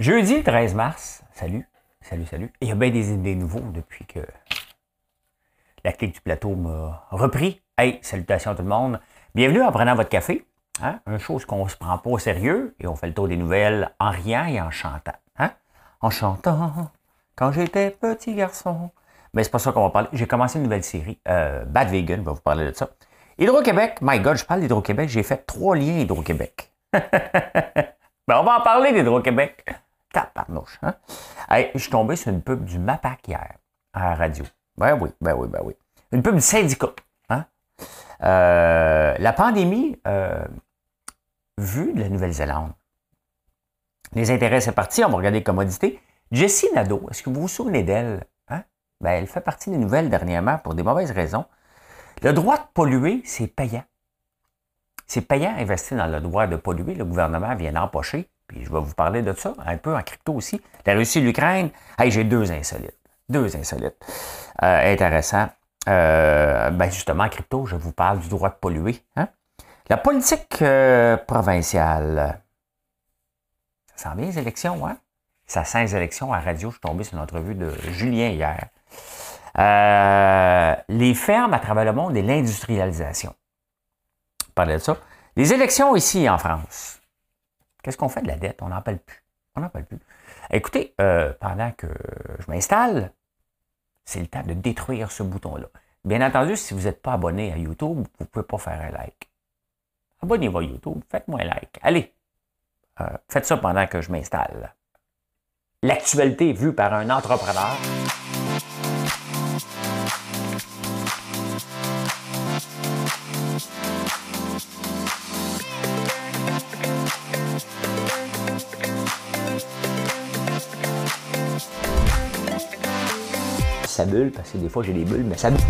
Jeudi le 13 mars, salut, salut, salut. Il y a bien des idées nouveaux depuis que la clique du plateau m'a repris. Hey, salutations à tout le monde. Bienvenue en prenant votre café. Hein? Une chose qu'on se prend pas au sérieux et on fait le tour des nouvelles en riant et en chantant. Hein? En chantant quand j'étais petit garçon. Mais c'est pas ça qu'on va parler. J'ai commencé une nouvelle série. Euh, Bad Vegan va vous parler de ça. Hydro-Québec, my God, je parle d'Hydro-Québec. J'ai fait trois liens Hydro-Québec. ben, on va en parler d'Hydro-Québec. Taparnouche, hein? Hey, je suis tombé sur une pub du MAPAC hier, à la radio. Ben oui, ben oui, ben oui. Une pub du syndicat. Hein? Euh, la pandémie, euh, vue de la Nouvelle-Zélande. Les intérêts, c'est parti. On va regarder les commodités. Jessie Nadeau, est-ce que vous vous souvenez d'elle? Hein? Ben, elle fait partie des nouvelles dernièrement pour des mauvaises raisons. Le droit de polluer, c'est payant. C'est payant investir dans le droit de polluer. Le gouvernement vient d'empocher puis je vais vous parler de ça, un peu en crypto aussi. La Russie l'Ukraine, hey, j'ai deux insolites. Deux insolites. Euh, intéressant. Euh, ben justement, en crypto, je vous parle du droit de polluer. Hein. La politique euh, provinciale. Ça sent bien les élections, hein? Ça sent les élections à radio. Je suis tombé sur une entrevue de Julien hier. les fermes à travers le monde et l'industrialisation. On parlait de ça. Les élections ici en France. Qu'est-ce qu'on fait de la dette? On n'en parle plus. On n'en parle plus. Écoutez, euh, pendant que je m'installe, c'est le temps de détruire ce bouton-là. Bien entendu, si vous n'êtes pas abonné à YouTube, vous ne pouvez pas faire un like. Abonnez-vous à YouTube, faites-moi un like. Allez, euh, faites ça pendant que je m'installe. L'actualité vue par un entrepreneur. Bulle, parce que des fois j'ai des bulles, mais ça bulle.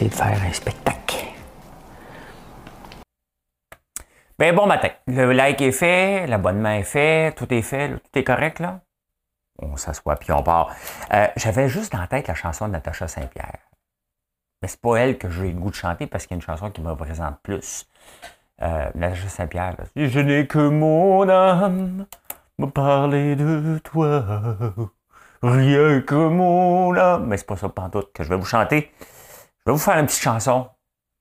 De faire un spectacle. Bien, bon matin. Le like est fait, l'abonnement est fait, tout est fait, tout est correct, là? On s'assoit puis on part. Euh, j'avais juste en tête la chanson de Natacha Saint-Pierre. Mais c'est pas elle que j'ai le goût de chanter parce qu'il y a une chanson qui me représente plus. Euh, Natasha Saint-Pierre. Je n'ai que mon âme me parler de toi. Rien que mon âme. Mais c'est pas ça pantoute que je vais vous chanter. Je vais vous faire une petite chanson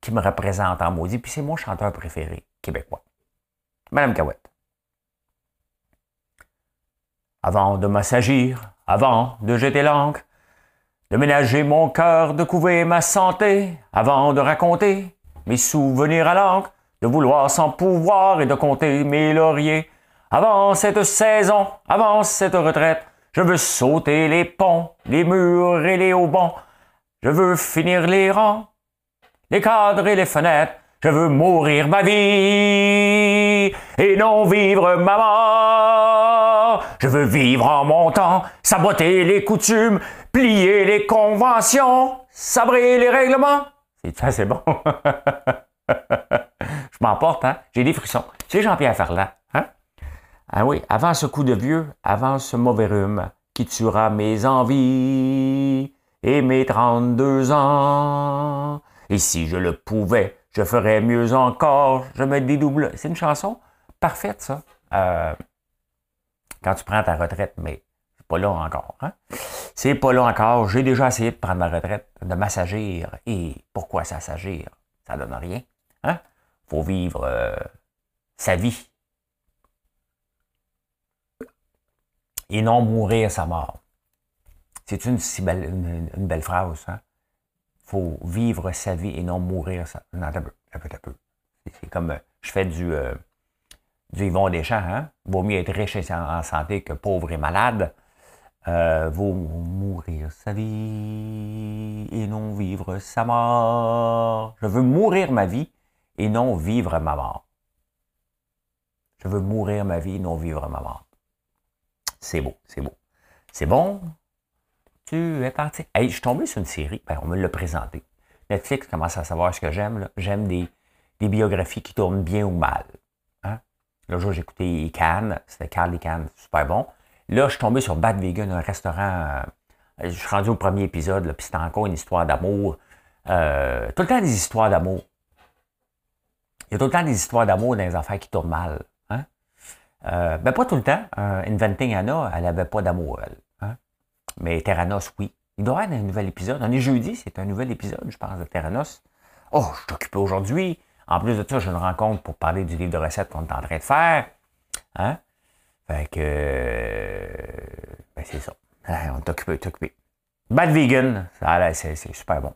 qui me représente en maudit. Puis c'est mon chanteur préféré québécois. Madame Cahouette. Avant de m'assagir, avant de jeter l'encre, de ménager mon cœur, de couver ma santé, avant de raconter mes souvenirs à l'encre, de vouloir sans pouvoir et de compter mes lauriers. Avant cette saison, avant cette retraite, je veux sauter les ponts, les murs et les haubans. Je veux finir les rangs, les cadres et les fenêtres. Je veux mourir ma vie et non vivre ma mort. Je veux vivre en montant, saboter les coutumes, plier les conventions, sabrer les règlements. C'est bon. Je m'emporte, hein? J'ai des frissons. C'est Jean-Pierre Ferland, hein? Ah oui, avant ce coup de vieux, avant ce mauvais rhume qui tuera mes envies et mes 32 ans. Et si je le pouvais, je ferais mieux encore, je me dédouble. C'est une chanson parfaite, ça. Euh, quand tu prends ta retraite, mais pas là encore. Hein? C'est pas là encore. J'ai déjà essayé de prendre ma retraite, de m'assagir. Et pourquoi s'assagir? Ça donne rien. Hein? Faut vivre euh, sa vie. Et non mourir sa mort. C'est une si belle, une, belle phrase. Hein? Faut vivre sa vie et non mourir sa. Non, un peu, un peu, peu. C'est comme euh, je fais du, euh, du Yvon Deschamps. Hein? Vaut mieux être riche et en santé que pauvre et malade euh, vaut mourir sa vie et non vivre sa mort. Je veux mourir ma vie et non vivre ma mort. Je veux mourir ma vie et non vivre ma mort. C'est beau, c'est beau. C'est bon? Tu es parti? Hey, je suis tombé sur une série, ben, on me l'a présenté. Netflix commence à savoir ce que j'aime. J'aime des, biographies qui tournent bien ou mal. Hein? Le jour, écouté Cannes, c'était Carl Cannes, super bon. Là, je suis tombé sur Bad Vegan, un restaurant euh, Je suis rendu au premier épisode, puis c'est encore une histoire d'amour. Euh, tout le temps des histoires d'amour. Il y a tout le temps des histoires d'amour dans les affaires qui tournent mal. Hein? Euh, ben pas tout le temps. Inventing Anna, elle n'avait pas d'amour, elle. Hein? Mais Terranos, oui. Il doit y avoir un nouvel épisode. On est jeudi, c'est un nouvel épisode, je pense, de Terranos. Oh, je suis occupé aujourd'hui. En plus de ça, je une rencontre pour parler du livre de recettes qu'on est en train de faire. Hein? Fait que. Ben, c'est ça. On est occupé. Bad Vegan, c'est super bon.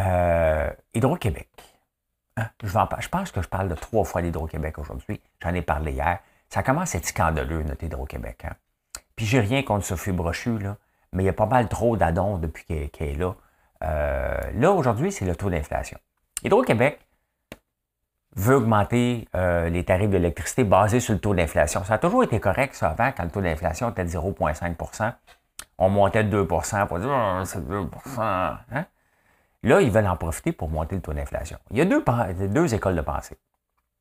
Euh, Hydro-Québec. Hein? Je, je, pense que je parle de trois fois d'Hydro-Québec aujourd'hui. J'en ai parlé hier. Ça commence à être scandaleux, notre Hydro-Québec. Hein? Puis j'ai rien contre Sophie Brochu, là, mais il y a pas mal trop d'addons depuis qu'elle est là. Euh, là, aujourd'hui, c'est le taux d'inflation. Hydro-Québec veut augmenter euh, les tarifs d'électricité basés sur le taux d'inflation. Ça a toujours été correct, ça, avant, quand le taux d'inflation était de 0,5% On montait de 2 pour dire oh, c'est 2% hein? Là, ils veulent en profiter pour monter le taux d'inflation. Il y a deux, écoles de pensée.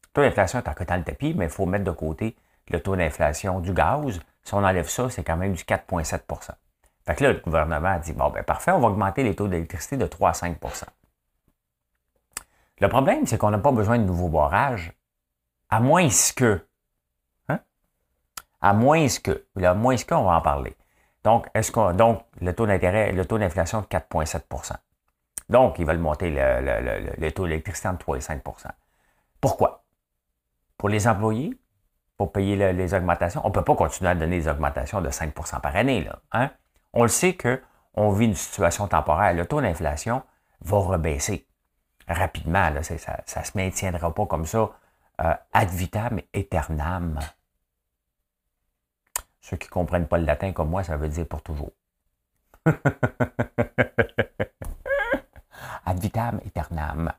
Le taux d'inflation est en cotant le tapis, mais il faut mettre de côté le taux d'inflation du gaz. Si on enlève ça, c'est quand même du 4,7 Fait que là, le gouvernement a dit, bon, ben parfait, on va augmenter les taux d'électricité de 3 à 5 Le problème, c'est qu'on n'a pas besoin de nouveaux barrages, à moins que, hein? à moins que, à moins que, on va en parler. Donc, est-ce qu'on, donc, le taux d'intérêt, le taux d'inflation de 4,7% donc, ils veulent monter le, taux d'électricité entre 3 et 5 Pourquoi? Pour les employés, pour payer les augmentations? On ne peut pas continuer à donner des augmentations de 5% par année. Là, hein? On le sait qu'on vit une situation temporaire. Le taux d'inflation va rebaisser rapidement. Là, ça ne se maintiendra pas comme ça euh, ad vitam aeternam. Ceux qui ne comprennent pas le latin comme moi, ça veut dire pour toujours. ad vitam aeternam.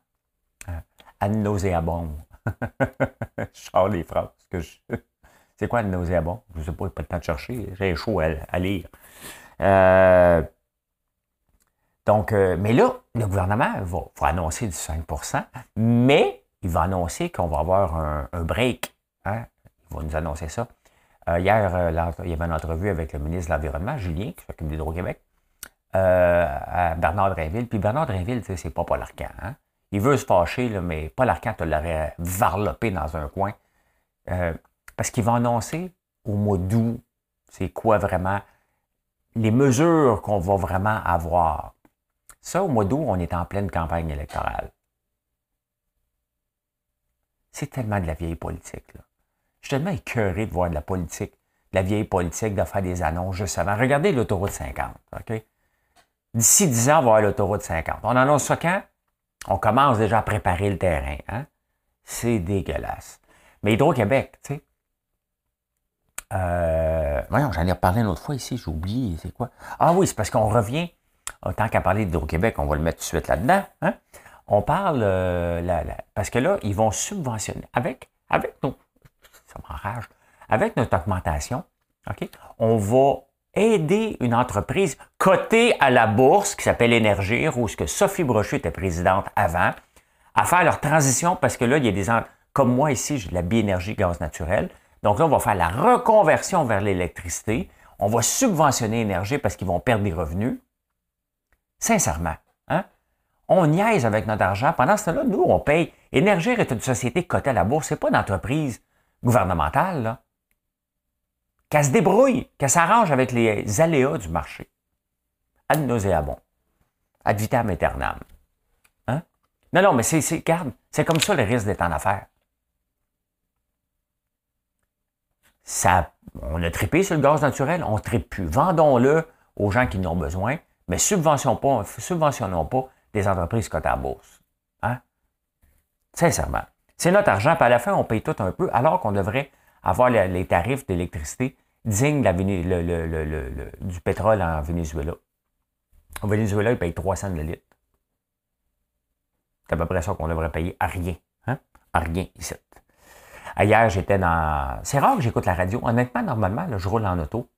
Hein? Ad nauseabond. je sors les phrases. C'est quoi ad nauseabond? Je ne sais pas, pas le temps de chercher. J'ai chaud à, lire. Euh, donc, euh, mais là, le gouvernement va, annoncer du 5% mais il va annoncer qu'on va avoir un, break. Hein? Il va nous annoncer ça. Euh, hier, il y avait une entrevue avec le ministre de l'Environnement, Julien, qui s'occupe d'Hydro-Québec. Euh, à Bernard Drinville. Puis Bernard Drinville, c'est pas Paul Arcan. Hein? Il veut se fâcher, mais Paul Arcan te l'aurait varlopé dans un coin. Euh, parce qu'il va annoncer au mois d'août, c'est quoi vraiment les mesures qu'on va vraiment avoir. Ça, au mois d'août, on est en pleine campagne électorale. C'est tellement de la vieille politique. Là. Je suis tellement écœuré de voir de la politique, de la vieille politique, de faire des annonces juste avant. Regardez l'autoroute 50. OK? D'ici 10 ans, on va avoir l'autoroute 50. On annonce ça quand? On commence déjà à préparer le terrain. Hein? C'est dégueulasse. Mais Hydro-Québec, tu sais. Euh, voyons, j'en ai reparlé une autre fois ici, j'ai oublié, c'est quoi? Ah oui, c'est parce qu'on revient, tant qu'à parler d'Hydro-Québec, on va le mettre tout de suite là-dedans. Hein? On parle, euh, parce que là, ils vont subventionner, avec, avec nos, ça m'enrage, avec notre augmentation, OK, on va aider une entreprise cotée à la bourse qui s'appelle Énergir, où ce que Sophie Brochu était présidente avant, à faire leur transition parce que là, il y a des comme moi ici, j'ai de la biénergie gaz naturel. Donc là, on va faire la reconversion vers l'électricité. On va subventionner l'énergie parce qu'ils vont perdre des revenus. Sincèrement, hein? on niaise avec notre argent. Pendant ce temps-là, nous, on paye. Énergir est une société cotée à la bourse. Ce n'est pas une entreprise gouvernementale. Là qu'elle se débrouille, qu'elle s'arrange avec les aléas du marché. Ad nauseabond. Ad vitam aeternam. Hein? Non, non, mais c'est, c'est, c'est comme ça le risque d'être en affaires. Ça, on a trippé sur le gaz naturel, on ne tripe plus. Vendons-le aux gens qui en ont besoin, mais subventionnons pas, subventionnons pas des entreprises cotées à bourse. Hein? Sincèrement. C'est notre argent, puis à la fin, on paye tout un peu, alors qu'on devrait avoir les, tarifs d'électricité dignes du pétrole en Venezuela. Au Venezuela, ils payent 300 le litre. C'est à peu près ça qu'on devrait payer à rien. Hein? À rien ici. Hier, j'étais dans. C'est rare que j'écoute la radio. Honnêtement, normalement, je roule en auto.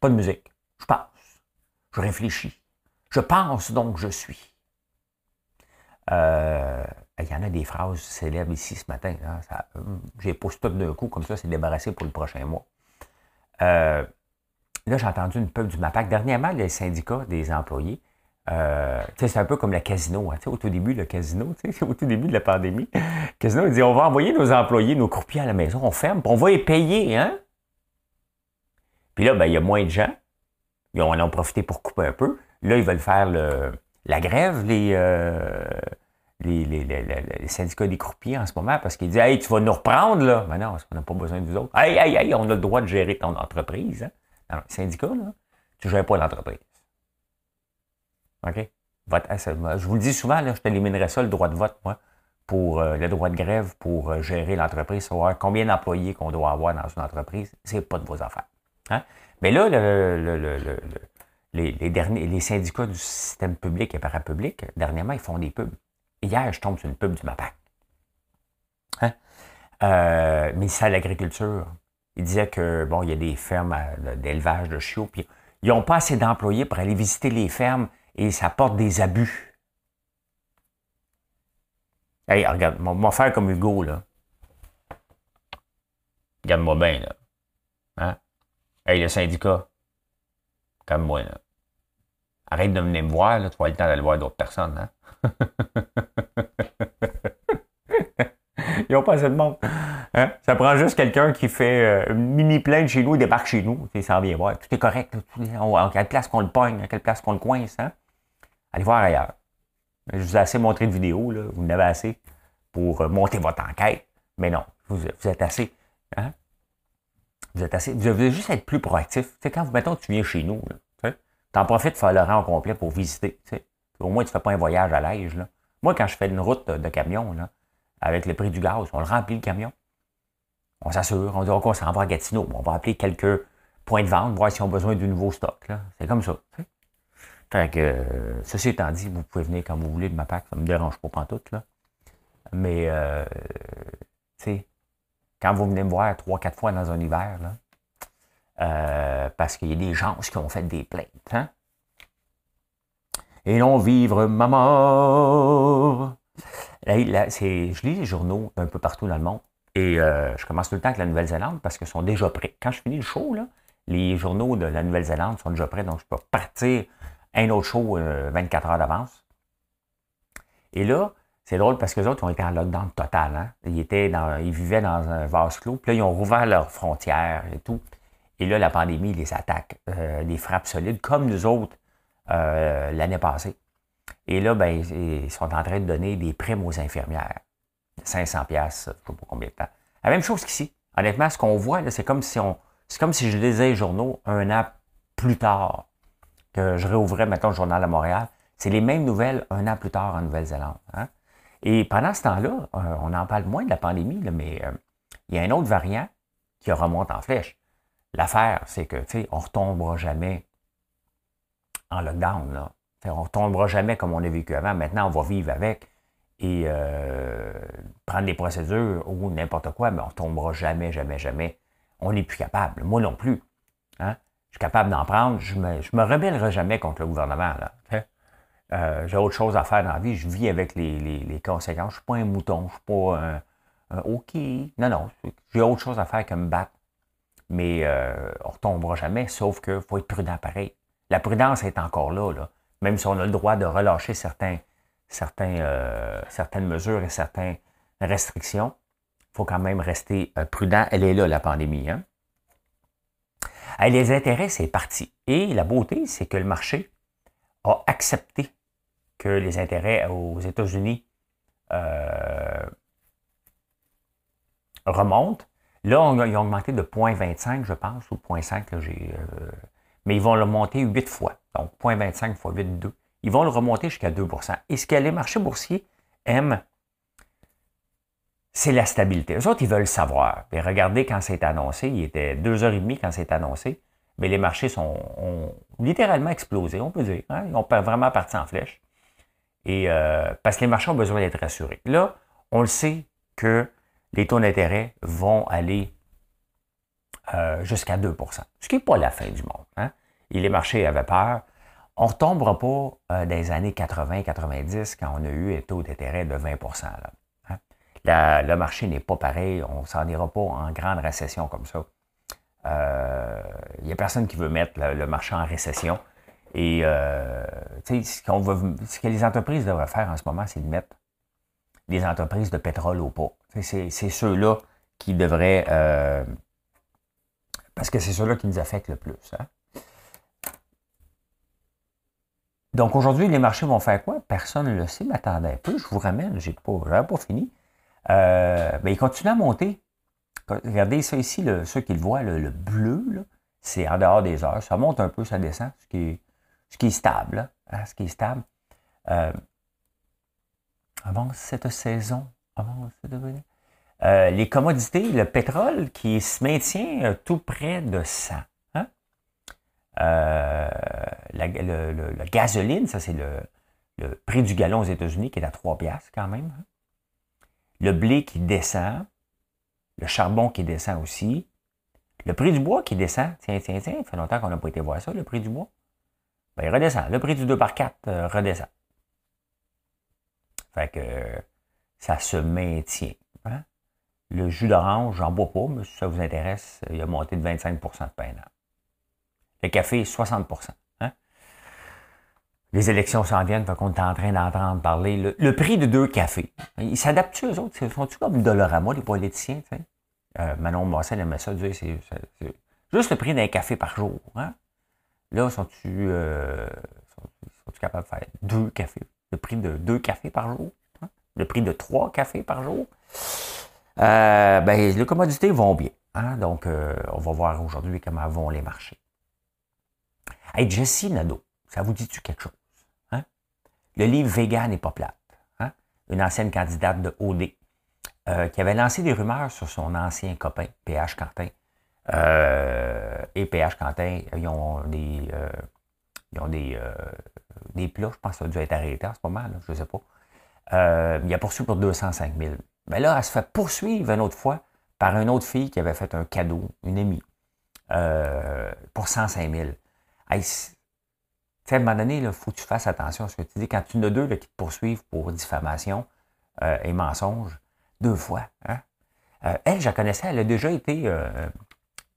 Pas de musique. Je pense. Je réfléchis. Je pense donc je suis. Euh, il y en a des phrases célèbres ici ce matin. Hein, J'ai posté tout d'un coup, comme ça, c'est débarrassé pour le prochain mois. Euh, là, j'ai entendu une pub du MAPAC. Dernièrement, les syndicats des employés, euh, c'est un peu comme le casino. Hein, au tout début, le casino, au tout début de la pandémie, le casino, il dit on va envoyer nos employés, nos croupiers à la maison, on ferme, on va les payer. Hein? Puis là, ben, il y a moins de gens. Ils en ont profité pour couper un peu. Là, ils veulent faire le, la grève, les, euh, les, les, les, syndicats des croupiers en ce moment, parce qu'ils disent Hey, tu vas nous reprendre, là. Mais non, on n'a pas besoin de vous autres. Hey, hey, hey, on a le droit de gérer ton entreprise. Hein? Non, les syndicats, là, tu ne gères pas l'entreprise. OK? je vous le dis souvent, là, je t'éliminerai ça, le droit de vote, moi, pour euh, le droit de grève pour euh, gérer l'entreprise, savoir combien d'employés qu'on doit avoir dans une entreprise, c'est pas de vos affaires. Hein? Mais là, les, derniers, les syndicats du système public et parapublic, dernièrement, ils font des pubs. Hier, je tombe sur une pub du MAPAC. Hein? Euh, ministère de l'Agriculture. Il disait que, bon, il y a des fermes d'élevage de chiots, puis ils n'ont pas assez d'employés pour aller visiter les fermes et ça porte des abus. Hey, regarde, on va faire comme Hugo, là. Regarde-moi bien, là. Hey, le syndicat, comme moi, là. Arrête de venir me voir, là, tu vas le temps d'aller voir d'autres personnes, hein? Ils n'ont pas assez de monde. Hein? Ça prend juste quelqu'un qui fait euh, mini plainte chez nous et débarque chez nous. Ça s'en vient voir. Tout est correct. à quelle place qu'on le pogne, à quelle place qu'on le coince. Hein? Allez voir ailleurs. Je vous ai assez montré de vidéos. Là. Vous n'avez assez pour euh, monter votre enquête. Mais non, vous, êtes assez. Hein? Vous êtes assez. Vous devez juste être plus proactif. Tu sais, quand, mettons, tu viens chez nous, tu en profites de faire le rang complet pour visiter. Au moins, tu ne fais pas un voyage à l'âge. Moi, quand je fais une route de camion, là, avec le prix du gaz, on le remplit le camion. On s'assure, on dit qu'on s'en va à Gatineau. On va appeler quelques points de vente, voir s'ils ont besoin du nouveau stock. C'est comme ça. Fait que, ceci étant dit, vous pouvez venir quand vous voulez de ma PAC, ça ne me dérange pas tout là. Mais, euh, tu sais, quand vous venez me voir trois, quatre fois dans un hiver, là, euh, parce qu'il y a des gens qui ont fait des plaintes, hein? Et non vivre ma mort. je lis les journaux un peu partout dans le monde. Et euh, je commence tout le temps avec la Nouvelle-Zélande parce qu'ils sont déjà prêts. Quand je finis le show, là, les journaux de la Nouvelle-Zélande sont déjà prêts, donc je peux partir un autre show 24 euh, heures d'avance. Et là, c'est drôle parce que les autres ont été en lockdown total. Hein. Ils, étaient dans, ils vivaient dans un vase clos. Puis là, ils ont rouvert leurs frontières et tout. Et là, la pandémie les attaque, euh, les frappe solides, comme nous autres euh, l'année passée. Et là, ben, ils sont en train de donner des primes aux infirmières. 500 pièces, je ne sais pas combien de temps. La même chose qu'ici. Honnêtement, ce qu'on voit, c'est comme si on, c'est comme si je lisais les journaux un an plus tard que je réouvrais, maintenant le journal à Montréal. C'est les mêmes nouvelles un an plus tard en Nouvelle-Zélande. Hein. Et pendant ce temps-là, euh, on en parle moins de la pandémie, mais euh, il y a un autre variant qui remonte en flèche. L'affaire, c'est que, tu sais, on ne retombera jamais en lockdown. Là. on ne retombera jamais comme on a vécu avant. Maintenant, on va vivre avec et euh, prendre des procédures ou n'importe quoi, mais on ne tombera jamais, jamais, jamais. On n'est plus capable. Moi non plus. Hein? Je suis capable d'en prendre. Je me, me rebellerai jamais contre le gouvernement. Là. Euh, j'ai autre chose à faire dans la vie. Je vis avec les, conséquences. Je ne suis pas un mouton. Je ne suis pas un, OK. Non, non. J'ai autre chose à faire que me battre. Mais euh, on ne retombera jamais, sauf qu'il faut être prudent pareil. La prudence est encore là, là, Même si on a le droit de relâcher certains, certains, euh, certaines mesures et certaines restrictions, il faut quand même rester prudent. Elle est là, la pandémie. Hein? les intérêts, c'est parti. Et la beauté, c'est que le marché a accepté que les intérêts aux États-Unis euh, remontent. Là, ils ont augmenté de 0,25, je pense, ou 0,5, j'ai mais ils vont le monter 8 fois. Donc, 0,25 fois 8, 2. Ils vont le remonter jusqu'à 2% Et ce que les marchés boursiers aiment, c'est la stabilité. Eux autres, ils veulent savoir. Regardez quand c'est annoncé, il était 2h30 quand c'est annoncé, mais les marchés sont, ont littéralement explosé, on peut dire. Hein. Ils ont vraiment parti en flèche. Et euh, parce que les marchés ont besoin d'être rassurés. Là, on le sait que les taux d'intérêt vont aller euh, jusqu'à 2% ce qui n'est pas la fin du monde. Hein? Et les marchés avaient peur. On ne retombera pas euh, dans les années 80-90 quand on a eu un taux d'intérêt de 20 là, hein? Le marché n'est pas pareil. On ne s'en ira pas en grande récession comme ça. il n'y a personne qui veut mettre le, marché en récession. Et ce, qu'on ce que les entreprises devraient faire en ce moment, c'est de mettre des entreprises de pétrole au pot. C'est ceux-là qui devraient... parce que c'est ceux-là qui nous affectent le plus. Hein. Donc aujourd'hui, les marchés vont faire quoi? Personne ne le sait, mais attendez un peu, je vous ramène, je n'ai pas, pas fini. Euh, ben, ils continuent à monter. Regardez ça ici, ceux qui le voient, le, bleu, c'est en dehors des heures. Ça monte un peu, ça descend, ce qui est, ce qui est stable. Hein, ce qui est stable. Euh, avant cette saison, avant euh, les commodités, le pétrole qui se maintient euh, tout près de 100. Hein? Euh, la, gasoline, ça c'est le, prix du gallon aux États-Unis qui est à 3 piastres quand même. Hein. Le blé qui descend, le charbon qui descend aussi, le prix du bois qui descend. Tiens, tiens, tiens, ça fait longtemps qu'on n'a pas été voir ça, le prix du bois. Ben, il redescend. Le prix du 2 par 4 euh, redescend. Fait que ça se maintient. Hein. Le jus d'orange, j'en bois pas, mais si ça vous intéresse, il a monté de 25 de pain. Le café, 60% hein? Les élections s'en viennent, fait qu'on est en train d'entendre parler. Le, prix de deux cafés. Ils s'adaptent-tu, eux autres? Sont-tu comme Dolorama, les politiciens? Euh, Manon Marcel aimait ça c'est juste le prix d'un café par jour. Hein? Là, sont-tu euh, capables de faire deux cafés? Le prix de deux cafés par jour? Hein? Le prix de trois cafés par jour? Euh, ben, les commodités vont bien. Hein? Donc, euh, on va voir aujourd'hui comment vont les marchés. Hey, Jessie Nadeau, ça vous dit-tu quelque chose? Hein? Le livre Vegan n'est pas plate. Une ancienne candidate de OD qui avait lancé des rumeurs sur son ancien copain, PH Quentin. Euh, et PH Quentin, ils ont des, euh, ils ont des, des plats, je pense que ça a dû être arrêté en ce moment, je ne sais pas. il a poursuivi pour 205 000. Mais là, elle se fait poursuivre une autre fois par une autre fille qui avait fait un cadeau, une amie, pour 105 000 tu sais, à un moment donné, il faut que tu fasses attention à ce que tu dis. Quand tu en as deux qui te poursuivent pour diffamation euh, et mensonge, deux fois. Hein? Euh, elle, je la connaissais, elle a déjà été euh,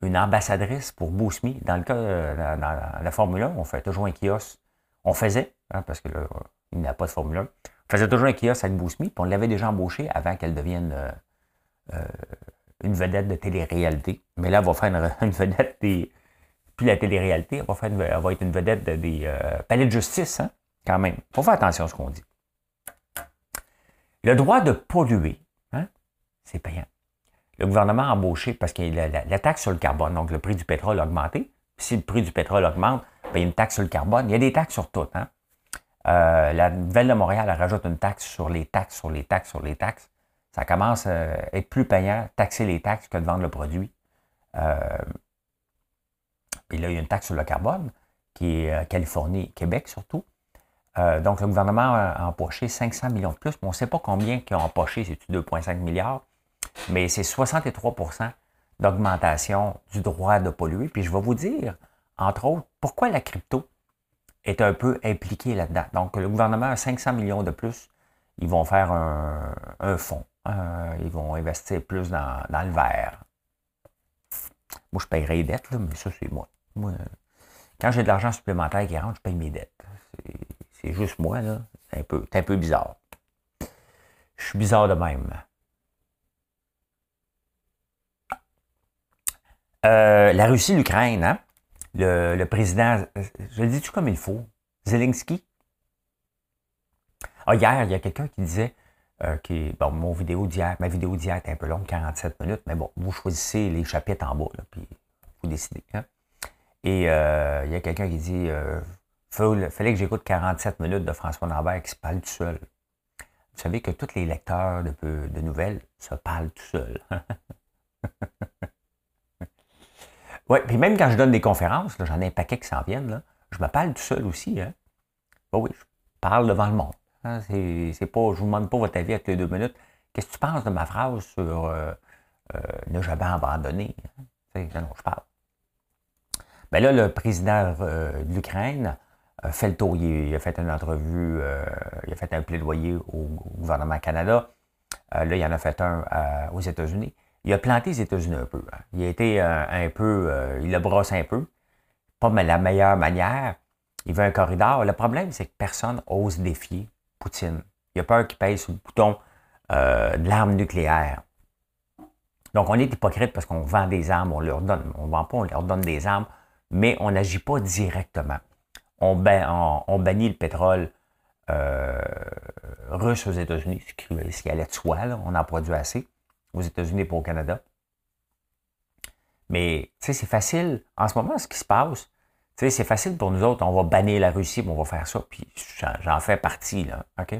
une ambassadrice pour Boosme. Dans le cas, dans, la Formule 1, on fait toujours un kiosque. On faisait, hein, parce que il n'y a pas de Formule 1. On faisait toujours un kiosque avec Boosme, puis on l'avait déjà embauché avant qu'elle devienne une vedette de télé-réalité. Mais là, elle va faire une, vedette des, puis la télé-réalité, elle va, faire va être une vedette des euh, palais de justice, hein, quand même. Faut faire attention à ce qu'on dit. Le droit de polluer, hein, c'est payant. Le gouvernement a embauché parce qu'il y a la, taxe sur le carbone, donc le prix du pétrole a augmenté. Si le prix du pétrole augmente, ben, il y a une taxe sur le carbone. Il y a des taxes sur tout. Hein. Euh, la Nouvelle de Montréal rajoute une taxe sur les taxes, sur les taxes, sur les taxes. Ça commence à être plus payant taxer les taxes que de vendre le produit. Euh, puis là, il y a une taxe sur le carbone, qui est euh, Californie, Québec surtout. Euh, donc, le gouvernement a empoché 500 millions de plus, mais on ne sait pas combien qu'ils ont empoché, c'est 2,5 milliards, mais c'est 63% d'augmentation du droit de polluer. Puis je vais vous dire, entre autres, pourquoi la crypto est un peu impliquée là-dedans. Donc, le gouvernement a 500 millions de plus. Ils vont faire un, fonds. Euh, ils vont investir plus dans, le vert. Moi, je paierai les dettes, mais ça, c'est moi quand j'ai de l'argent supplémentaire qui rentre, je paye mes dettes. C'est juste moi, là. C'est un, un peu bizarre. Je suis bizarre de même. Euh, la Russie, l'Ukraine, hein? le, président, je le dis-tu comme il faut, Zelensky? Ah, hier, il y a quelqu'un qui disait euh, que bon, mon vidéo d'hier, ma vidéo d'hier est un peu longue, 47 minutes, mais bon, vous choisissez les chapitres en bas, puis vous décidez. Hein? Et euh, il y a quelqu'un qui dit euh, fallait que j'écoute 47 minutes de François Lambert qui se parle tout seul. Vous savez que tous les lecteurs de, de nouvelles se parlent tout seuls. oui, puis même quand je donne des conférences, j'en ai un paquet qui s'en viennent, là, je me parle tout seul aussi. Hein? oui, je parle devant le monde. Hein? Pas, je ne vous demande pas votre avis avec les deux minutes. Qu'est-ce que tu penses de ma phrase sur euh, euh ne jamais abandonner? Hein? Je parle. Ben là, le président euh, de l'Ukraine a fait le tour. Il, a fait une entrevue, euh, il a fait un plaidoyer au, gouvernement Canada. Euh, là, il en a fait un aux États-Unis. Il a planté les États-Unis un peu. Hein. Il a été euh, un peu, euh, il le brosse un peu. Pas la meilleure manière. Il veut un corridor. Le problème, c'est que personne ose défier Poutine. Il a peur qu'il pèse sur le bouton euh, de l'arme nucléaire. Donc, on est hypocrite parce qu'on vend des armes, on leur donne. On vend pas, on leur donne des armes, mais on n'agit pas directement. On, bannit le pétrole russe aux États-Unis, ce qui allait de soi, on en produit assez aux États-Unis et pour au Canada. Mais, tu sais, c'est facile. En ce moment, ce qui se passe, tu sais, c'est facile pour nous autres. On va bannir la Russie, on va faire ça. Puis j'en fais partie, là. OK?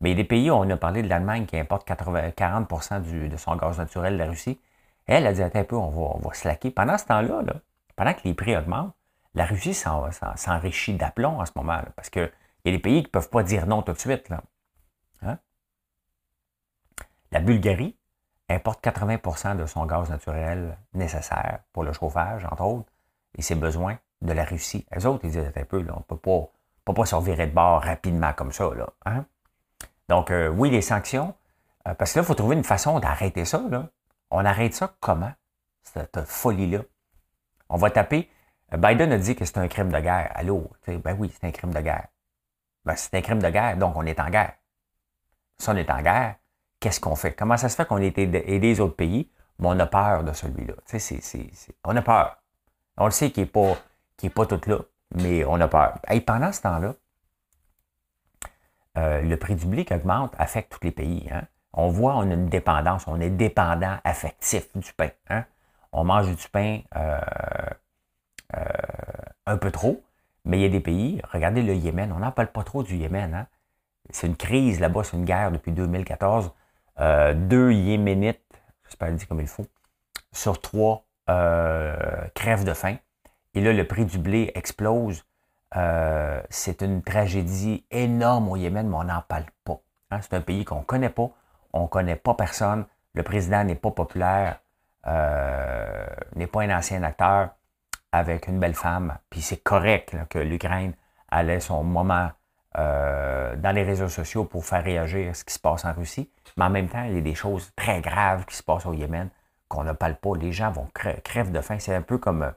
Mais des pays, on a parlé de l'Allemagne qui importe 80, 40% de son gaz naturel de la Russie. Elle a dit un peu, on va, on va slacker. Pendant ce temps-là, là, pendant que les prix augmentent, la Russie s'enrichit d'aplomb en ce moment. parce qu'il y a des pays qui ne peuvent pas dire non tout de suite. Là. Hein? La Bulgarie, importe 80% de son gaz naturel nécessaire pour le chauffage, entre autres, et ses besoins de la Russie. Les autres, ils disent un peu, on ne peut pas, pas se revirer de bord rapidement comme ça. Là, hein? Donc, euh, oui, les sanctions, euh, parce que là, il faut trouver une façon d'arrêter ça. Là. On arrête ça comment, cette folie-là? On va taper. Euh, Biden a dit que c'est un crime de guerre. Allô? Ben oui, c'est un crime de guerre. Ben, c'est un crime de guerre, donc on est en guerre. Si on est en guerre, qu'est-ce qu'on fait? Comment ça se fait qu'on ait aidé les autres pays, mais on a peur de celui-là? on a peur. On le sait qu'il n'est pas, pas tout là, mais on a peur. Et pendant ce temps-là, euh, le prix du blé qui augmente affecte tous les pays. Hein. On voit, on a une dépendance, on est dépendant affectif du pain. Hein. On mange du pain euh, euh, un peu trop, mais il y a des pays, regardez le Yémen, on n'en parle pas trop du Yémen. Hein. C'est une crise là-bas, c'est une guerre depuis 2014. Euh, deux Yéménites, j'espère le dire comme il faut, sur trois euh, crèvent de faim. Et là, le prix du blé explose. Euh, c'est une tragédie énorme au Yémen, mais on n'en parle pas. Hein. C'est un pays qu'on ne connaît pas. On ne connaît pas personne. Le président n'est pas populaire, n'est pas un ancien acteur avec une belle femme. Puis c'est correct que l'Ukraine allait son moment dans les réseaux sociaux pour faire réagir ce qui se passe en Russie. Mais en même temps, il y a des choses très graves qui se passent au Yémen qu'on ne parle pas. Les gens vont de faim. C'est un peu comme euh,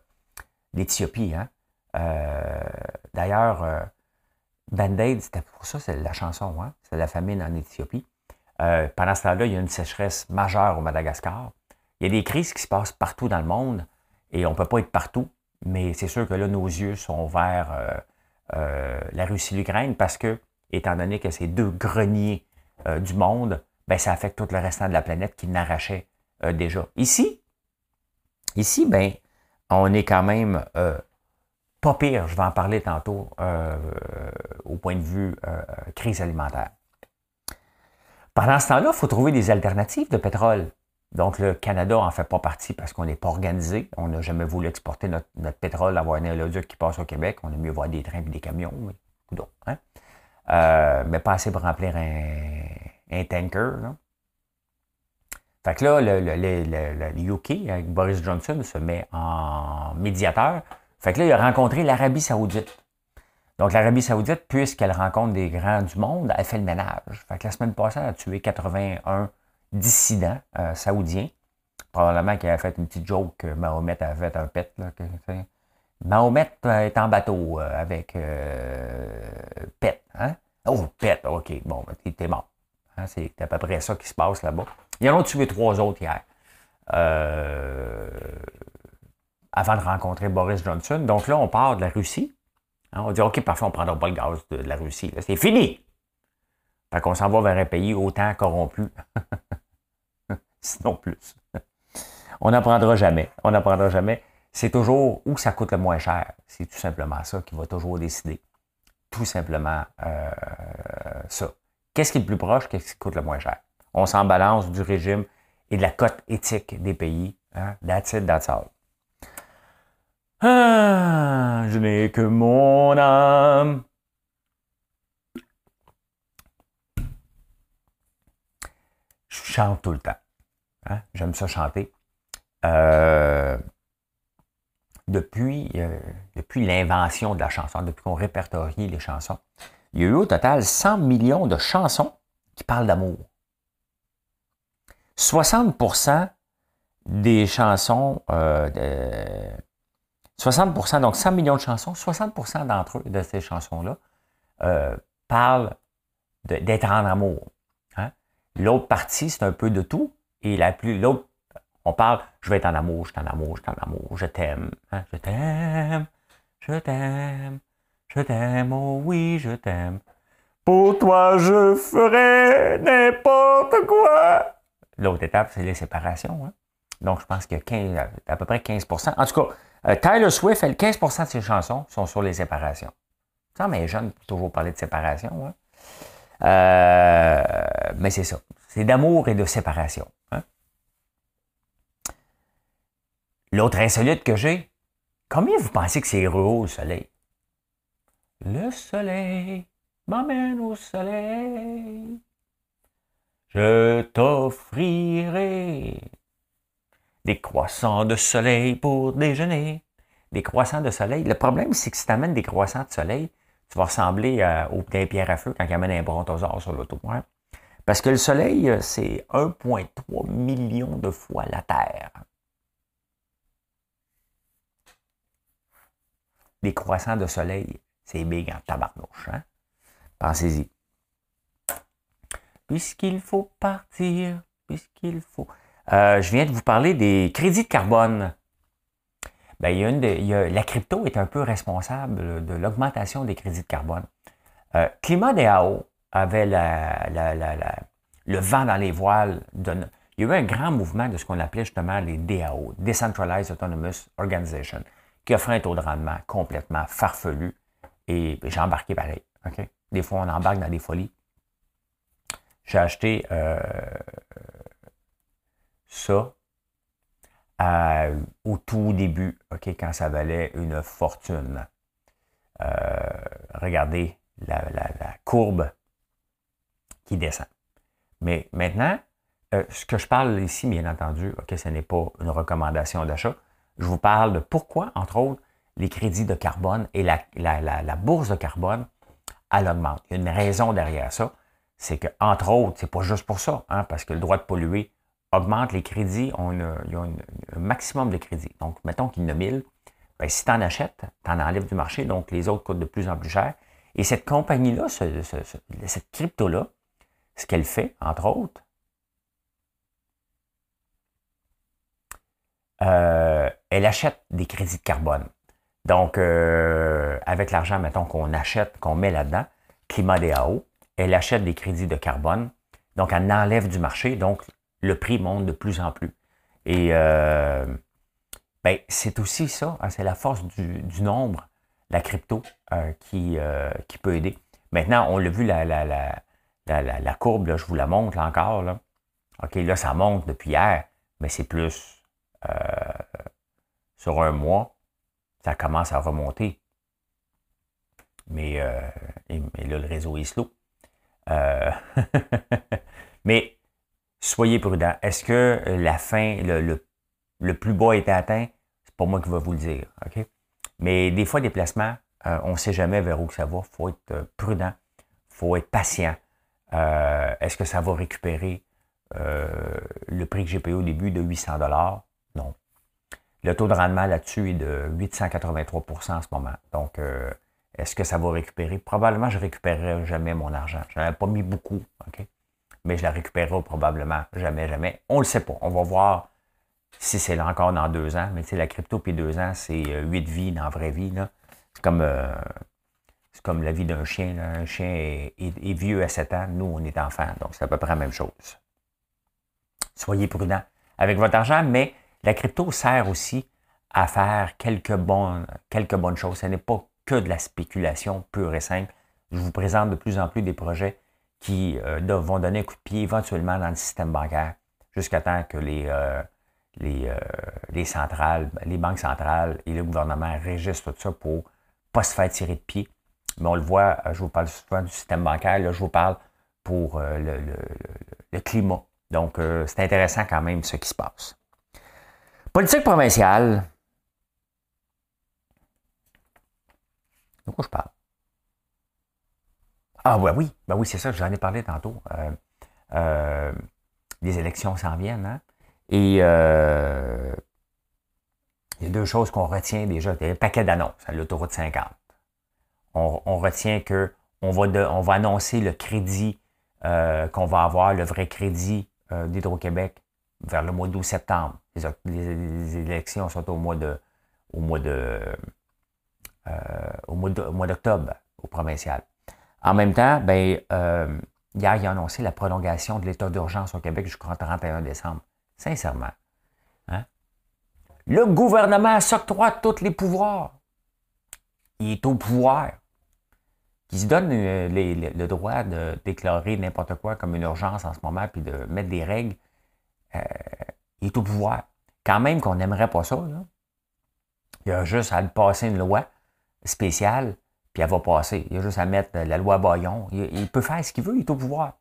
l'Éthiopie. Hein? Euh, d'ailleurs, euh, Band-Aid, c'était pour ça, c'est la chanson. Hein? C'est la famine en Éthiopie. pendant ce temps-là, il y a une sécheresse majeure au Madagascar. Il y a des crises qui se passent partout dans le monde et on ne peut pas être partout. Mais c'est sûr que là, nos yeux sont vers la Russie et l'Ukraine parce que, étant donné que c'est deux greniers du monde, ben, ça affecte tout le restant de la planète qui n'arrachait euh, déjà. Ici, ici, ben, on est quand même euh, pas pire, je vais en parler tantôt, euh, au point de vue crise alimentaire. Pendant ce temps-là, il faut trouver des alternatives de pétrole. Donc, le Canada n'en fait pas partie parce qu'on n'est pas organisé. On n'a jamais voulu exporter notre, pétrole, avoir un éloduc qui passe au Québec. On aime mieux voir des trains et des camions. Mais, hein? Mais pas assez pour remplir un, tanker. Fait que là, le, UK, avec Boris Johnson, se met en médiateur. Fait que là, il a rencontré l'Arabie Saoudite. Donc, l'Arabie Saoudite, puisqu'elle rencontre des grands du monde, elle fait le ménage. Fait que la semaine passée, elle a tué 81 dissidents euh, saoudiens. Probablement qu'il a fait une petite joke que Mahomet avait fait un pet. Là, Mahomet est en bateau euh, avec euh, Pet. Hein? Oh, Pet, OK. Bon, ben, t'es mort. Hein, c'est à peu près ça qui se passe là-bas. Ils en ont tué trois autres hier. Euh, avant de rencontrer Boris Johnson. Donc là, on part de la Russie. Hein, on dit OK, parfois, on ne prendra pas le gaz de, la Russie. C'est fini. Fait qu'on s'en va vers un pays autant corrompu. Sinon plus. on n'apprendra jamais. On n'apprendra jamais. C'est toujours où ça coûte le moins cher. C'est tout simplement ça qui va toujours décider. Tout simplement euh, ça. Qu'est-ce qui est le plus proche, qu'est-ce qui coûte le moins cher? On s'en balance du régime et de la cote éthique des pays. Hein? That's it, that's all. Ah, je n'ai que mon âme. Je chante tout le temps. Hein? J'aime ça chanter. Euh, depuis euh, depuis l'invention de la chanson, depuis qu'on répertorie les chansons, il y a eu au total 100 millions de chansons qui parlent d'amour. 60% des chansons, 60%, donc 100 millions de chansons, 60% d'entre eux, de ces chansons-là, parlent d'être en amour. Hein. L'autre partie, c'est un peu de tout. Et la plus, l'autre, on parle, je vais être en amour, je suis en amour, je suis je t'aime, hein, je t'aime, je t'aime, je t'aime, oh oui, je t'aime. Pour toi, je ferai n'importe quoi. L'autre étape, c'est les séparations. Hein. Donc, je pense qu'il y à peu près 15% En tout cas, euh, Tyler Swift, elle, 15% de ses chansons sont sur les séparations. Ça, mais jeune, toujours parler de séparation. Hein. Euh, mais c'est ça. C'est d'amour et de séparation. L'autre insolite que j'ai, combien vous pensez que c'est heureux le soleil? Le soleil m'amène au soleil. Je t'offrirai des croissants de soleil pour déjeuner. Des croissants de soleil. Le problème, c'est que si tu amènes des croissants de soleil, tu vas ressembler au petit pierre à feu quand il amène un brontosaure sur l'auto. Hein? Parce que le Soleil, euh, c'est 1,3 million de fois la Terre. Des croissants de soleil, c'est big en tabarnouche. Hein? Pensez-y. Puisqu'il faut partir, puisqu'il faut. Euh, je viens de vous parler des crédits de carbone. Ben, il y a une la crypto est un peu responsable de l'augmentation des crédits de carbone. Euh, Climat DAO avait le vent dans les voiles. il y a eu un grand mouvement de ce qu'on appelait justement les DAO, Decentralized Autonomous Organization, qui un taux de rendement complètement farfelu. Et j'ai embarqué pareil. Des fois, on embarque dans des folies. J'ai acheté euh, ça au tout début, quand ça valait une fortune. Euh, regardez la, courbe qui descend. Mais maintenant, euh, ce que je parle ici, bien entendu, ce n'est pas une recommandation d'achat. Je vous parle de pourquoi, entre autres, les crédits de carbone et la, bourse de carbone, elle augmente. Il y a une raison derrière ça. C'est que, entre autres, c'est pas juste pour ça, hein, parce que le droit de polluer augmente les crédits, on un maximum de crédits. Donc, mettons qu'il y en a 1000. Ben, si tu en achètes, tu en enlèves du marché, donc les autres coûtent de plus en plus cher. Et cette compagnie-là, cette crypto-là, ce qu'elle fait, entre autres, euh, elle achète des crédits de carbone. Donc, euh, avec l'argent, mettons, qu'on achète, qu'on met là-dedans, Climat DAO, elle achète des crédits de carbone. Donc, elle enlève du marché. Donc, le prix monte de plus en plus. Et euh, ben, c'est aussi ça, hein, c'est la force du, nombre, la crypto, qui, peut aider. Maintenant, on l'a vu, la, la, la, courbe, là, je vous la montre encore. Là. OK, là, ça monte depuis hier, mais c'est plus sur un mois, ça commence à remonter. Mais, mais là, le réseau est slow. mais soyez prudents. Est-ce que euh, la fin, le, plus bas été atteint? C'est pas moi qui vais vous le dire. Mais des fois, des placements, euh, on ne sait jamais vers où ça va. Il faut être euh, prudent. Il faut être patient. Est-ce que ça va récupérer le prix que j'ai payé au début de 800 Non. Le taux de rendement là-dessus est de 883% en ce moment. Donc, est-ce que ça va récupérer? Probablement, je ne récupérerai jamais mon argent. Je n'en ai pas mis beaucoup. OK? mais je la récupérerai probablement jamais, jamais. On ne le sait pas. On va voir si c'est là encore dans deux ans. Mais tu sais, la crypto, puis deux ans, c'est euh, huit vies dans la vraie vie. C'est comme, euh, comme la vie d'un chien. Un chien est, vieux à sept ans. Nous, on est enfants. Donc, c'est à peu près la même chose. Soyez prudents avec votre argent, mais la crypto sert aussi à faire quelques bonnes, quelques choses. Ce n'est pas que de la spéculation pure et simple. Je vous présente de plus en plus des projets qui euh, vont donner un coup de pied éventuellement dans le système bancaire jusqu'à temps que les, euh, euh, les, centrales, les banques centrales et le gouvernement régissent tout ça pour ne pas se faire tirer de pied. Mais on le voit, je vous parle souvent du système bancaire, là, je vous parle pour le, climat. Donc, c'est intéressant quand même ce qui se passe. Politique provinciale. De quoi je parle? Ah ouais, oui, ben oui, c'est ça, j'en ai parlé tantôt. Euh, euh, les élections s'en viennent, hein? Et euh, il y a deux choses qu'on retient déjà. Il y a un paquet d'annonces à l'autoroute 50. On, retient que on va, on va annoncer le crédit qu'on va avoir, le vrai crédit d'Hydro-Québec vers le mois d'août-septembre. Les, élections sont au mois de au mois de au mois d'octobre au provincial. En même temps, ben, hier, il a annoncé la prolongation de l'état d'urgence au Québec jusqu'au 31 décembre. Sincèrement. Hein? Le gouvernement s'octroie tous les pouvoirs. Il est au pouvoir. Il se donne euh, le droit de déclarer n'importe quoi comme une urgence en ce moment, puis de mettre des règles. Euh, il est au pouvoir. Quand même qu'on n'aimerait pas ça. Il y a juste à passer une loi spéciale, puis elle va passer. Il y a juste à mettre la loi Bayon. il peut faire ce qu'il veut, il est au pouvoir.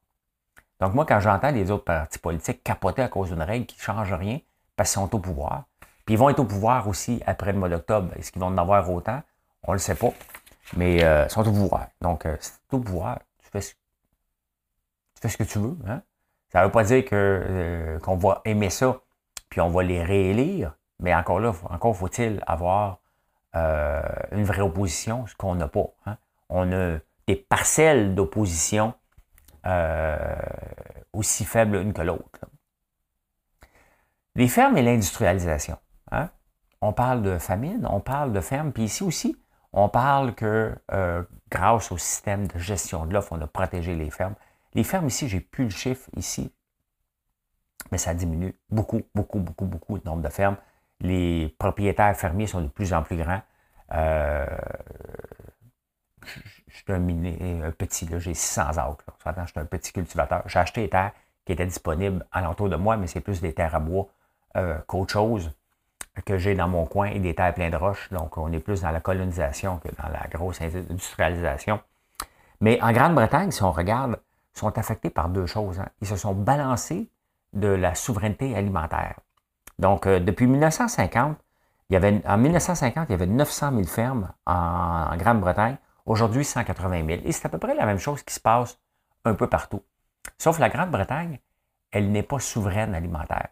Donc, moi, quand j'entends les autres partis politiques capoter à cause d'une règle qui ne change rien parce qu'ils sont au pouvoir, puis ils vont être au pouvoir aussi après le mois d'octobre. Est-ce qu'ils vont en avoir autant? On ne le sait pas. Mais euh, ils sont au pouvoir. Donc, euh, es au pouvoir, tu fais, ce, tu fais ce que tu veux. Hein? Ça ne veut pas dire que, euh, qu'on va aimer ça, puis on va les réélire. Mais encore là, encore faut-il avoir une vraie opposition, ce qu'on n'a pas. Hein? On a des parcelles d'opposition euh, aussi faible l'une que l'autre. Les fermes et l'industrialisation. Hein? On parle de famine, on parle de fermes, puis ici aussi, on parle que euh, grâce au système de gestion de l'offre, on a protégé les fermes. Les fermes ici, j'ai plus le chiffre ici, mais ça diminue beaucoup, beaucoup, beaucoup, beaucoup le nombre de fermes. Les propriétaires fermiers sont de plus en plus grands. Euh, je suis un, petit, j'ai 600 acres. Je suis un petit cultivateur. J'ai acheté des terres qui étaient disponibles alentour de moi, mais c'est plus des terres à bois euh, qu'autre chose que j'ai dans mon coin et des terres pleines de roches. Donc, on est plus dans la colonisation que dans la grosse industrialisation. Mais en Grande-Bretagne, si on regarde, sont affectés par deux choses. Hein. Ils se sont balancés de la souveraineté alimentaire. Donc, euh, depuis 1950, il y avait, en 1950, il y avait 900 000 fermes en Grande-Bretagne. Aujourd'hui, 180 000. Et c'est à peu près la même chose qui se passe un peu partout. Sauf la Grande-Bretagne, elle n'est pas souveraine alimentaire.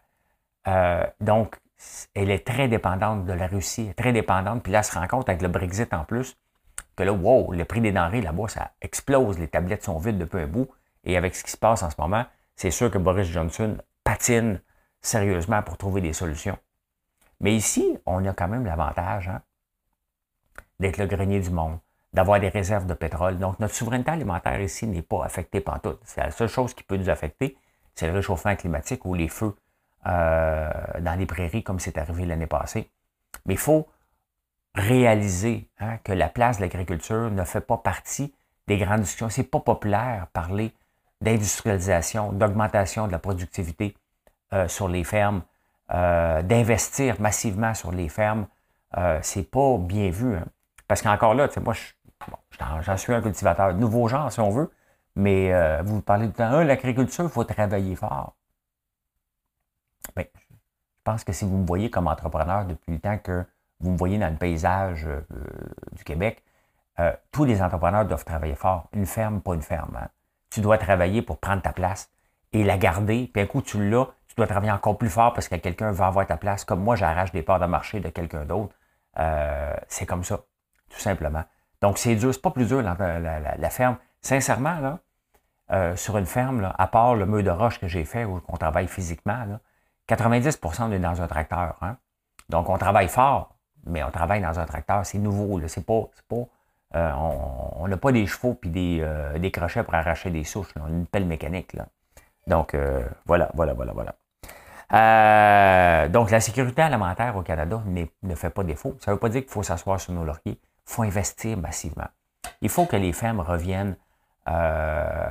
Euh, donc, elle est très dépendante de la Russie, très dépendante. Puis là, elle se rend compte avec le Brexit en plus que là, wow, le prix des denrées là-bas, ça explose. Les tablettes sont vides depuis un bout. Et avec ce qui se passe en ce moment, c'est sûr que Boris Johnson patine sérieusement pour trouver des solutions. Mais ici, on a quand même l'avantage hein, d'être le grenier du monde d'avoir des réserves de pétrole. Donc, notre souveraineté alimentaire ici n'est pas affectée par tout. C'est la seule chose qui peut nous affecter, c'est le réchauffement climatique ou les feux euh, dans les prairies, comme c'est arrivé l'année passée. Mais il faut réaliser hein, que la place de l'agriculture ne fait pas partie des grandes discussions. C'est pas populaire parler d'industrialisation, d'augmentation de la productivité euh, sur les fermes, euh, d'investir massivement sur les fermes. c'est pas bien vu. Hein. Parce qu'encore là, moi, je J'en suis un cultivateur. Nouveau genre, si on veut. Mais euh, vous parlez du temps, l'agriculture, il faut travailler fort. Bien, je pense que si vous me voyez comme entrepreneur depuis le temps que vous me voyez dans le paysage euh, du Québec, euh, tous les entrepreneurs doivent travailler fort. Une ferme, pas une ferme. Hein. Tu dois travailler pour prendre ta place et la garder. Puis un coup, tu l'as, tu dois travailler encore plus fort parce que quelqu'un va avoir ta place. Comme moi, j'arrache des parts de marché de quelqu'un d'autre. c'est comme ça, tout simplement. Donc, c'est dur. C'est pas plus dur, la, ferme. Sincèrement, là, euh, sur une ferme, là, à part le mur de roche que j'ai fait, où on travaille physiquement, là, 90% on est dans un tracteur. Hein? Donc, on travaille fort, mais on travaille dans un tracteur. C'est nouveau. C'est pas. pas euh, on n'a pas des chevaux puis des, euh, des, crochets pour arracher des souches. On a une pelle mécanique. Là. Donc, voilà, voilà, voilà, voilà. donc, la sécurité alimentaire au Canada ne fait pas défaut. Ça ne veut pas dire qu'il faut s'asseoir sur nos lauriers. Il faut investir massivement. Il faut que les fermes reviennent, euh,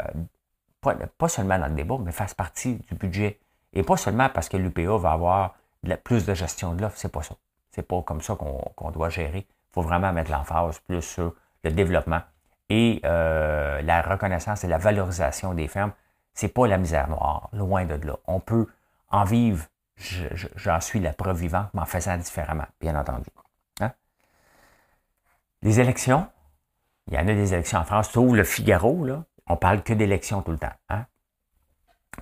pas, seulement dans le débat, mais fassent partie du budget. Et pas seulement parce que l'UPA va avoir plus de gestion de l'offre, c'est pas ça. C'est pas comme ça qu'on doit gérer. Il faut vraiment mettre l'emphase plus sur le développement et euh, la reconnaissance et la valorisation des fermes. C'est pas la misère noire, loin de là. On peut en vivre, j'en suis la preuve vivante, mais en faisant différemment, bien entendu. Les élections, il y en a des élections en France, sauf le Figaro, là, on parle que d'élections tout le temps. Hein?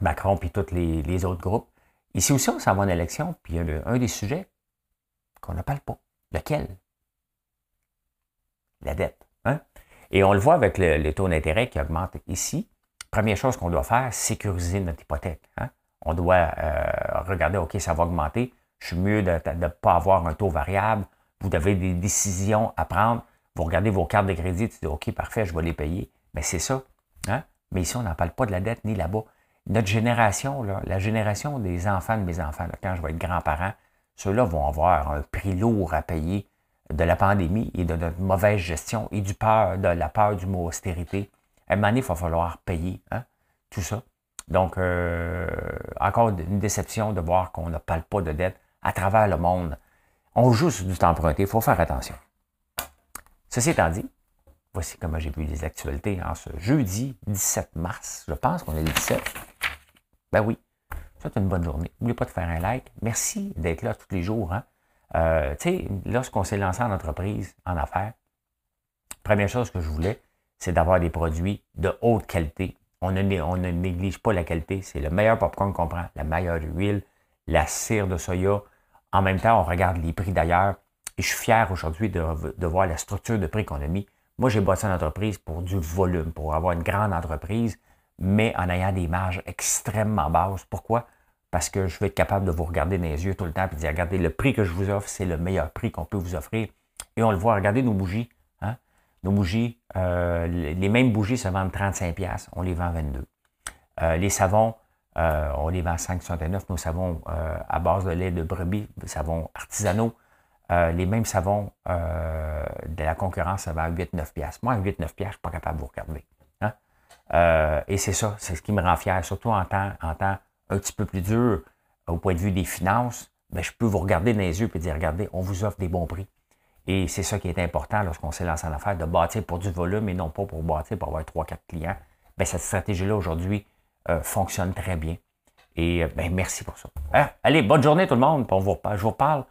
Macron et tous les, autres groupes, Ici aussi, on s'en va en élection, puis il y a un des sujets qu'on ne parle pas. Lequel? La dette. Et on le voit avec le, taux d'intérêt qui augmentent ici. Première chose qu'on doit faire, sécuriser notre hypothèque. Hein? On doit euh, regarder, OK, ça va augmenter. Je suis mieux de ne pas avoir un taux variable. Vous avez des décisions à prendre. Vous regardez vos cartes de crédit, tu dis, OK, parfait, je vais les payer. Mais c'est ça. Hein? Mais ici, on n'en parle pas de la dette ni là-bas. Notre génération, la génération des enfants de mes enfants, quand je vais être grand-parent, ceux-là vont avoir un prix lourd à payer de la pandémie et de notre mauvaise gestion et du peur, de la peur du mot austérité. À un moment il va falloir payer hein, tout ça. Donc, euh, encore une déception de voir qu'on ne parle pas de dette à travers le monde. On joue sur du temps emprunté, il faut faire attention. Ceci étant dit, voici comment j'ai vu les actualités en ce jeudi 17 mars. Je pense qu'on est le 17. Ben oui, c'est une bonne journée. N'oubliez pas de faire un like. Merci d'être là tous les jours. Hein. Euh, lorsqu'on s'est lancé en entreprise, en affaires, première chose que je voulais, c'est d'avoir des produits de haute qualité. On ne, néglige pas la qualité. C'est le meilleur popcorn qu'on prend, la meilleure huile, la cire de soya. En même temps, on regarde les prix d'ailleurs. Et je suis fier aujourd'hui de, voir la structure de prix qu'on a mis. Moi, j'ai bâti une entreprise pour du volume, pour avoir une grande entreprise, mais en ayant des marges extrêmement basses. Pourquoi? Parce que je vais être capable de vous regarder dans les yeux tout le temps et de dire, regardez, le prix que je vous offre, c'est le meilleur prix qu'on peut vous offrir. Et on le voit, regardez nos bougies. Hein? Nos bougies, euh, les mêmes bougies se vendent 35$, on les vend 22$. Euh, les savons, euh, on les vend 5,69$. Nos savons à base de lait de brebis, savons artisanaux, les mêmes savons de la concurrence, ça va 8-9$. Moi, à 8-9$, je ne suis pas capable de vous regarder. Hein? et c'est ça, c'est ce qui me rend fier, surtout en temps, en temps un petit peu plus dur au point de vue des finances. Ben, je peux vous regarder dans les yeux et dire, regardez, on vous offre des bons prix. Et c'est ça qui est important lorsqu'on s'est lancé en affaires, de bâtir pour du volume et non pas pour bâtir pour avoir 3-4 clients. Bien, cette stratégie-là aujourd'hui euh, fonctionne très bien. Et euh, ben, merci pour ça. Hein? Allez, bonne journée tout le monde. On vous, je vous parle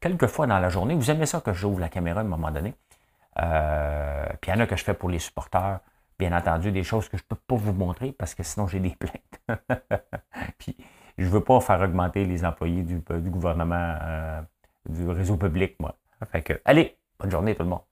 quelques fois dans la journée. Vous aimez ça que j'ouvre la caméra à un moment donné. Euh, puis il y en a que je fais pour les supporters. Bien entendu, des choses que je ne peux pas vous montrer parce que sinon j'ai des plaintes. puis je ne veux pas faire augmenter les employés du, du gouvernement, du réseau public, moi. Fait que, allez, bonne journée tout le monde.